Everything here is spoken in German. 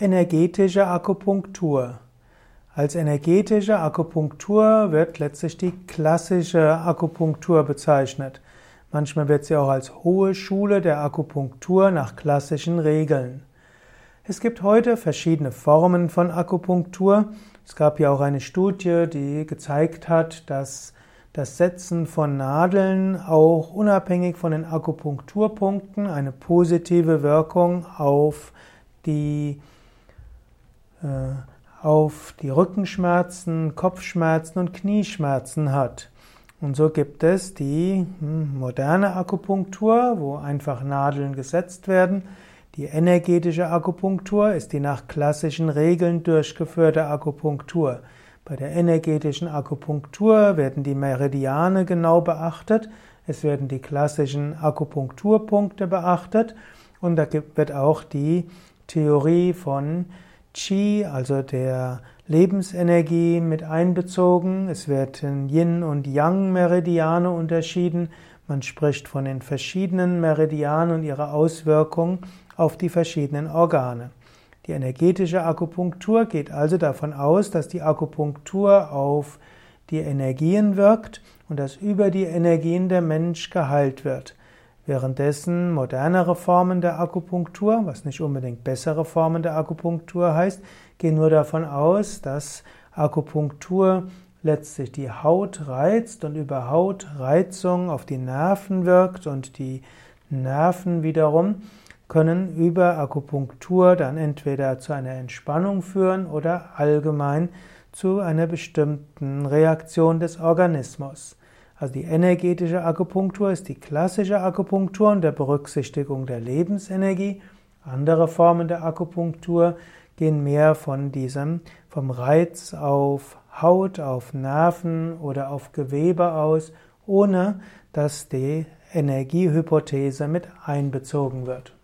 Energetische Akupunktur. Als energetische Akupunktur wird letztlich die klassische Akupunktur bezeichnet. Manchmal wird sie auch als hohe Schule der Akupunktur nach klassischen Regeln. Es gibt heute verschiedene Formen von Akupunktur. Es gab ja auch eine Studie, die gezeigt hat, dass das Setzen von Nadeln auch unabhängig von den Akupunkturpunkten eine positive Wirkung auf die auf die Rückenschmerzen, Kopfschmerzen und Knieschmerzen hat. Und so gibt es die hm, moderne Akupunktur, wo einfach Nadeln gesetzt werden. Die energetische Akupunktur ist die nach klassischen Regeln durchgeführte Akupunktur. Bei der energetischen Akupunktur werden die Meridiane genau beachtet, es werden die klassischen Akupunkturpunkte beachtet und da wird auch die Theorie von Qi, also der Lebensenergie, mit einbezogen. Es werden Yin und Yang Meridiane unterschieden. Man spricht von den verschiedenen Meridianen und ihrer Auswirkung auf die verschiedenen Organe. Die energetische Akupunktur geht also davon aus, dass die Akupunktur auf die Energien wirkt und dass über die Energien der Mensch geheilt wird. Währenddessen modernere Formen der Akupunktur, was nicht unbedingt bessere Formen der Akupunktur heißt, gehen nur davon aus, dass Akupunktur letztlich die Haut reizt und über Hautreizung auf die Nerven wirkt und die Nerven wiederum können über Akupunktur dann entweder zu einer Entspannung führen oder allgemein zu einer bestimmten Reaktion des Organismus. Also die energetische Akupunktur ist die klassische Akupunktur unter Berücksichtigung der Lebensenergie. Andere Formen der Akupunktur gehen mehr von diesem, vom Reiz auf Haut, auf Nerven oder auf Gewebe aus, ohne dass die Energiehypothese mit einbezogen wird.